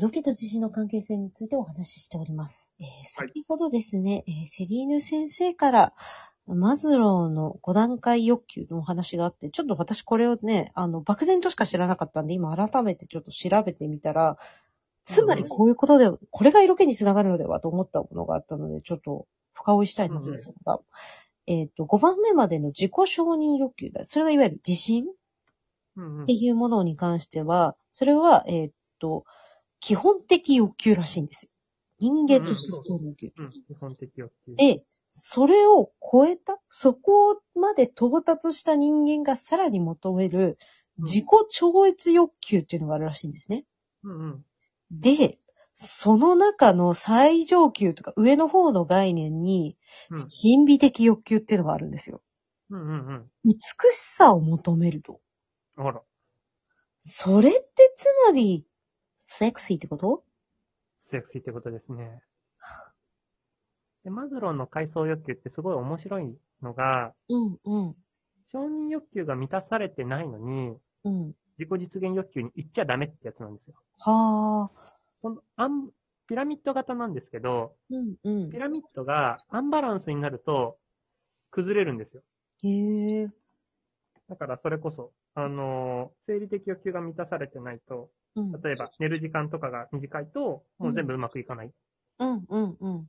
色気と自信の関係性についてお話ししております。えー先ほどですね、えーセリーヌ先生から、マズローの5段階欲求のお話があって、ちょっと私これをね、あの、漠然としか知らなかったんで、今改めてちょっと調べてみたら、つまりこういうことで、これが色気につながるのではと思ったものがあったので、ちょっと深追いしたいなと思ったのが、えっ、と、5番目までの自己承認欲求だ。それがいわゆる自信うんうんっていうものに関しては、それは、えーっと、基本的欲求らしいんですよ。人間の必要な欲求。うん、基本的欲求。で、それを超えた、そこまで到達した人間がさらに求める自己超越欲求っていうのがあるらしいんですね。うんうん。で、その中の最上級とか上の方の概念に、うん神秘的欲求っていうのがあるんですよ。うんうんうん。美しさを求めると。あら、それってつまり、セクシーってこと？セクシーってことですね。で、マズローの階層欲求ってすごい面白いのが、うん、うん、承認欲求が満たされてないのに、うん。自己実現欲求に行っちゃダメってやつなんですよ。はあ。このアンピラミッド型なんですけど、うん、うんピ。ラミッドがアンバランスになると崩れるんですよ。へえ。だからそれこそ、あのー生理的欲求が満たされてないと、うん、例えば寝る時間とかが短いと、もう全部うまくいかない。うん、うん、うん。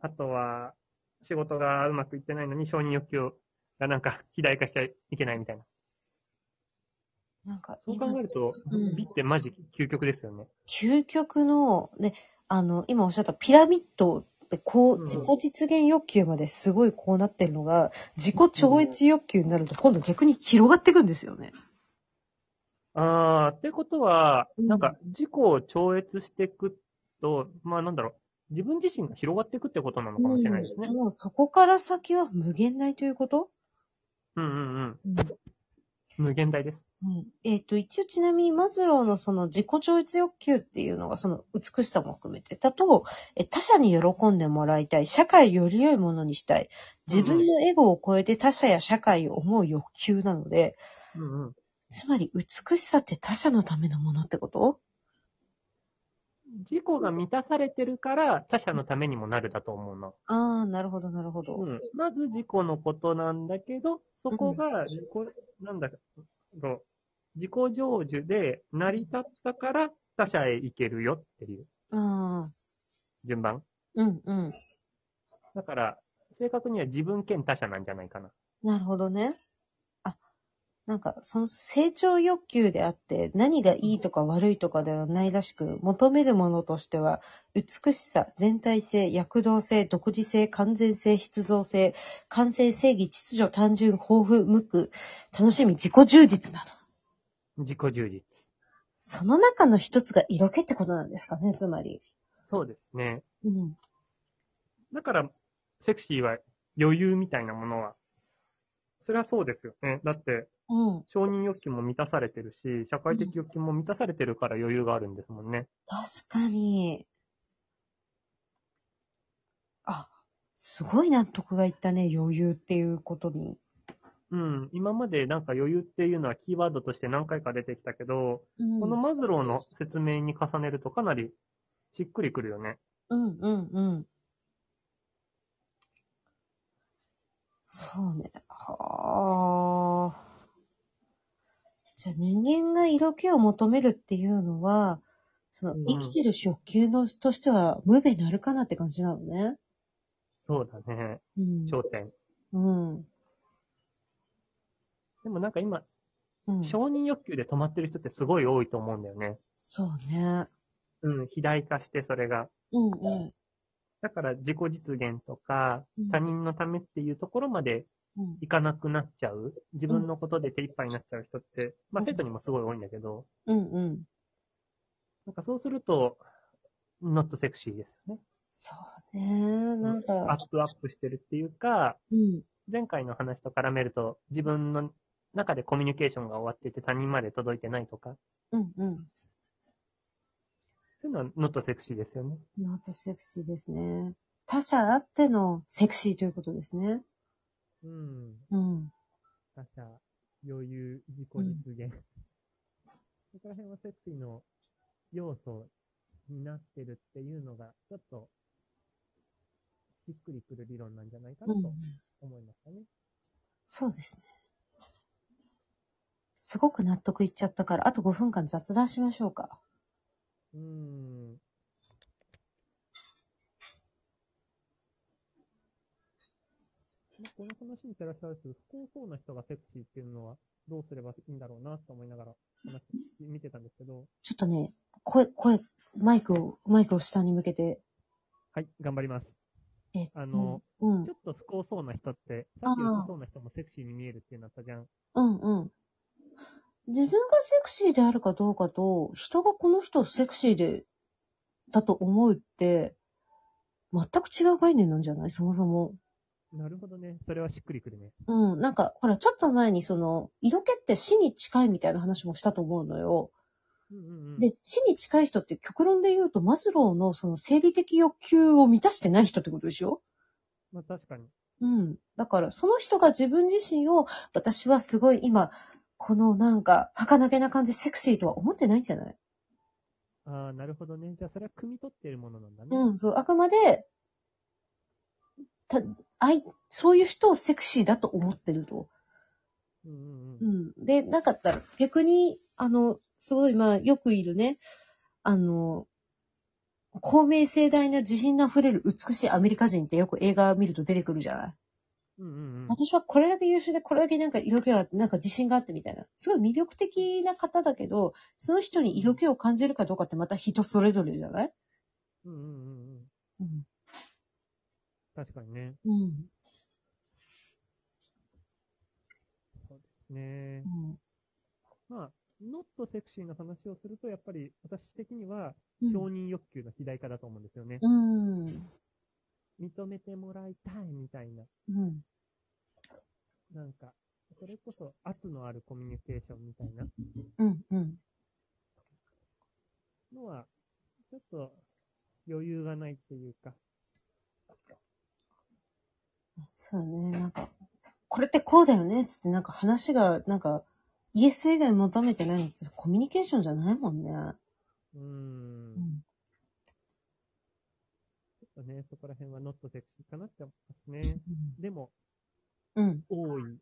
あとは、仕事がうまくいってないのに承認欲求がなんか 肥大化しちゃいけないみたいな。なんか、そう考えると、うん美ってマジ究極ですよね。究極の、ね、あの、今おっしゃったピラミッドってこう、うん自己実現欲求まですごいこうなってるのが、自己超越欲求になると今度逆に広がっていくんですよね。あー、ってことは、うん。なんか自己を超越していくと、まあなんだろう、自分自身が広がっていくってことなのかもしれないですね。うん。もうそこから先は無限大ということ？うんうんうん。うん。無限大です。うん。えっ、と、一応ちなみにマズローのその自己超越欲求っていうのがその美しさも含めて、だと、え他者に喜んでもらいたい、社会より良いものにしたい、自分のエゴを超えて他者や社会を思う欲求なので、うんうん。つまり美しさって他者のためのものってこと？自己が満たされてるから他者のためにもなるだと思うな。ああ、なるほど、なるほど。うん。まず自己のことなんだけど、そこが自己、なんだろう、自己成就で成り立ったから他者へ行けるよっていうああ、順番。うん、うん。だから、正確には自分兼他者なんじゃないかな。なるほどね。あ、なんか、その成長欲求であって、何がいいとか悪いとかではないらしく、求めるものとしては、美しさ、全体性、躍動性、独自性、完全性、必造性、完成、正義、秩序、単純、豊富、無垢、楽しみ、自己充実など。自己充実。その中の一つが色気ってことなんですかね、つまり。そうですね。うん。だから、セクシーは余裕みたいなものは、それはそうですよね。だって、うん。承認欲求も満たされてるし、社会的欲求も満たされてるから余裕があるんですもんね。確かに。あ、すごい納得がいったね、余裕っていうことに。うん。今までなんか余裕っていうのはキーワードとして何回か出てきたけど、うん、このマズローの説明に重ねるとかなりしっくりくるよね。うんうんうん。そうね。はあ。じゃあ人間が色気を求めるっていうのは、そのうん生きてる欲求のとしては無べなるかなって感じなのね。そうだね。うん。頂点。うん。でもなんか今、うん。承認欲求で止まってる人ってすごい多いと思うんだよね。そうね。うん。肥大化してそれが。うんうん。だから自己実現とかうん、他人のためっていうところまでうんいかなくなっちゃう。自分のことで手一杯になっちゃう人って、まあうん生徒にもすごい多いんだけど、うんうん。なんかそうすると、not sexy ですよね。そうね。なんか、アップアップしてるっていうか、うん。前回の話と絡めると、自分の中でコミュニケーションが終わってて他人まで届いてないとか、うんうん。そういうのは not sexy ですよね。 not sexy ですね。他者あってのセクシーということですね。うん。うん。他者、余裕、自己実現。そこら辺はセクシーの要素になってるっていうのが、ちょっと、しっくりくる理論なんじゃないかなと思いましたね。そうですね。すごく納得いっちゃったから、あと5分間雑談しましょうか。うーん。まあこの話に照らし合わせる不幸そうな人がセクシーっていうのはどうすればいいんだろうなと思いながら話見てたんですけど、ちょっとね、声、声、マイクを、マイクを下に向けて、はい、頑張ります。え、あの、うんち、ょっと不幸そうな人って、さっき薄そうな人もセクシーに見えるっていうのあったじゃん。うん、うん。自分がセクシーであるかどうかと、人がこの人をセクシーで、だと思うって、全く違う概念なんじゃない？そもそも。なるほどね。それはしっくりくるね。うん、なんか、ほら、ちょっと前にその、色気って死に近いみたいな話もしたと思うのよ。うんうんうん。で、死に近い人って極論で言うと、マズローのその生理的欲求を満たしてない人ってことでしょ？まあ確かに。うん。だから、その人が自分自身を、私はすごい今、このなんか、儚げな感じ、セクシーとは思ってないんじゃない？ああ、なるほどね。じゃあそれは汲み取っているものなんだね。うん、そう、あくまで、た、あい、そういう人をセクシーだと思ってると。うんうんううん。ん。で、なかったら、逆に、あの、すごい、まあ、よくいるね、あの、公明盛大な自信の溢れる美しいアメリカ人ってよく映画見ると出てくるじゃない？うんうんうん。私はこれだけ優秀で、これだけなんか色気があって、なんか自信があってみたいな。すごい魅力的な方だけど、その人に色気を感じるかどうかってまた人それぞれじゃない？うんうんうんうん。うん。確かにね。うん。そうですね。うんまあ、ノットセクシーな話をすると、やっぱり私的にはうん承認欲求の肥大化だと思うんですよね。うん。認めてもらいたいみたいな。うん。なんか、それこそ圧のあるコミュニケーションみたいなうん。うん。のは、ちょっと余裕がないっていうか。そうね、なんか、これってこうだよねつって、なんか話が、なんか、イエス以外求めてないのってコミュニケーションじゃないもんね。うんん。ちょっとね、そこら辺はノットセクシーかなって思いますね。でも、うん。多い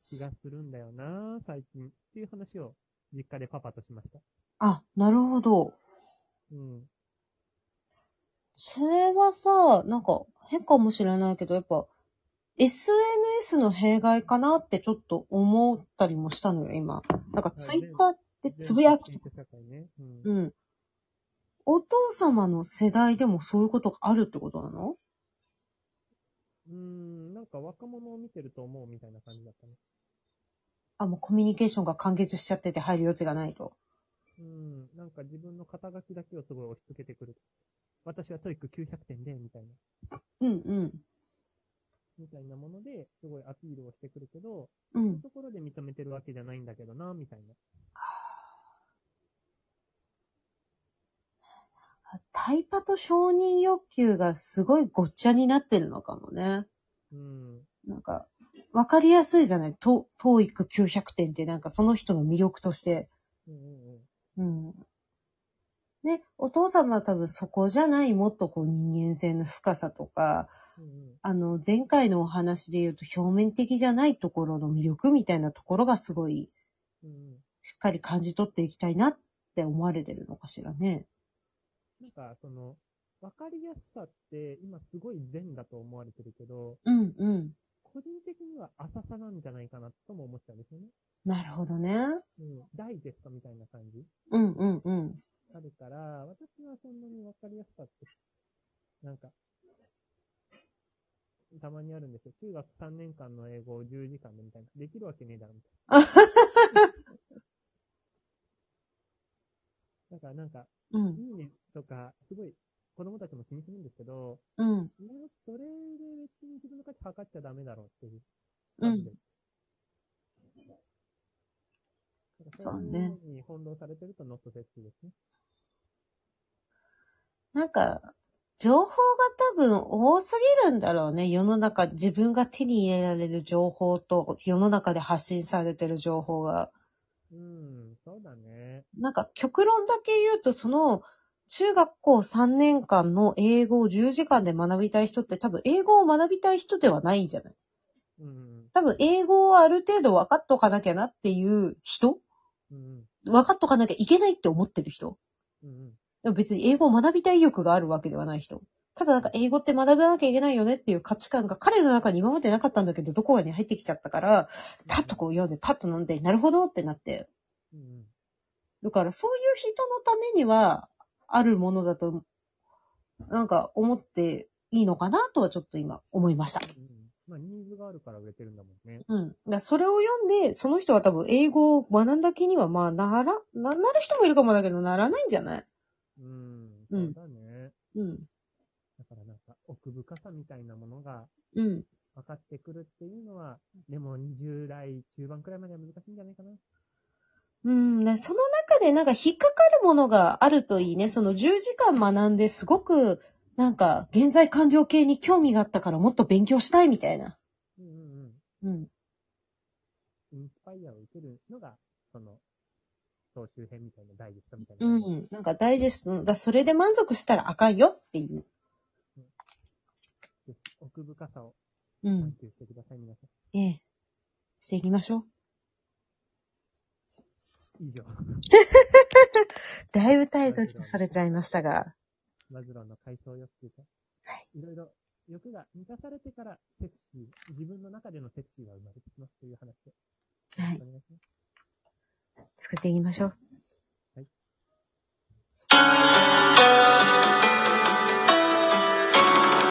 気がするんだよな、最近。っていう話を実家でパパとしました。あ、なるほど。うん。それはさ、なんか、変かもしれないけど、やっぱ、SNS の弊害かなってちょっと思ったりもしたのよ、今。なんか、ツイッターでつぶやく。うん。お父様の世代でもそういうことがあるってことなの？うーん、なんか若者を見てると思うみたいな感じだったね。あ、もうコミュニケーションが完結しちゃってて入る余地がないと。うん、なんか自分の肩書きだけをすごい押し付けてくる。私は TOEIC 900点で、みたいな。うんうん。みたいなもので、すごいアピールをしてくるけど、うんそういう。ところで認めてるわけじゃないんだけどな、みたいな。タイパと承認欲求がすごいごっちゃになってるのかもね。うん。なんか、わかりやすいじゃない？ト、トーイック900点ってなんかその人の魅力として。うんうん。ね、お父様は多分そこじゃないもっとこう人間性の深さとか。あの、前回のお話で言うと表面的じゃないところの魅力みたいなところがすごいうんうん。しっかり感じ取っていきたいなって思われてるのかしらね。なんか、その、わかりやすさって、今すごい善だと思われてるけど、うんうん。個人的には浅さなんじゃないかなとも思っちゃうんですよね。なるほどね。うん。ダイジェストみたいな感じうんうんうん。あるから、私はそんなにわかりやすさって、なんか、たまにあるんですよ。中学3年間の英語を10時間でみたいな。できるわけねえだろ、みたいな。だからなんか、うん。いいねとか、すごい子供たちも気にするんですけど、うん。それで別に自分の価値測っちゃダメだろうっていううん感じで。。なんかそうねいうのに翻弄されてるとノットセですね。なんか、情報が多分多すぎるんだろうね。世の中、自分が手に入れられる情報と、世の中で発信されてる情報が。ううん、そうだね。なんか極論だけ言うと、その、中学校3年間の英語を10時間で学びたい人って多分英語を学びたい人ではないじゃない。うん、多分英語をある程度分かっとかなきゃなっていう人？うん、分かっとかなきゃいけないって思ってる人？うん、でも別に英語を学びたい意欲があるわけではない人。ただなんか英語って学ばなきゃいけないよねっていう価値観が彼の中に今までなかったんだけど、どこかに入ってきちゃったから、パッとこう読んで、パッと飲んで、なるほどってなって。うん、だからそういう人のためには、あるものだと、なんか思っていいのかなとはちょっと今思いました。うん。まあ、ニーズがあるから売れてるんだもんね。うん。だからそれを読んで、その人は多分英語を学んだ気には、まあ、なら、な、なる人もいるかもだけど、ならないんじゃない？うん、うんそうだね。うん。だからなんか、奥深さみたいなものがうん。分かってくるっていうのは、でも20代中盤くらいまでは難しいんじゃないかな。うん、ねその中でなんか引っかかるものがあるといいね。その10時間学んですごく、なんか、現在完了系に興味があったからもっと勉強したいみたいな。うんうんうん。うん。インスパイアを受けるのが、その、総集編みたいなダイジェストみたいな。うん。なんかダイジェスト、だそれで満足したらあかんよっていう。ぜひ奥深さをうん。してください、皆さん。ええ。していきましょう。以上。だいぶタイトルとされちゃいましたが。マズローの階層欲求と、はい。いろいろ欲が満たされてからセクシー、自分の中でのセクシーが生まれてきますという話で。はいお。願いします。作っていきましょう。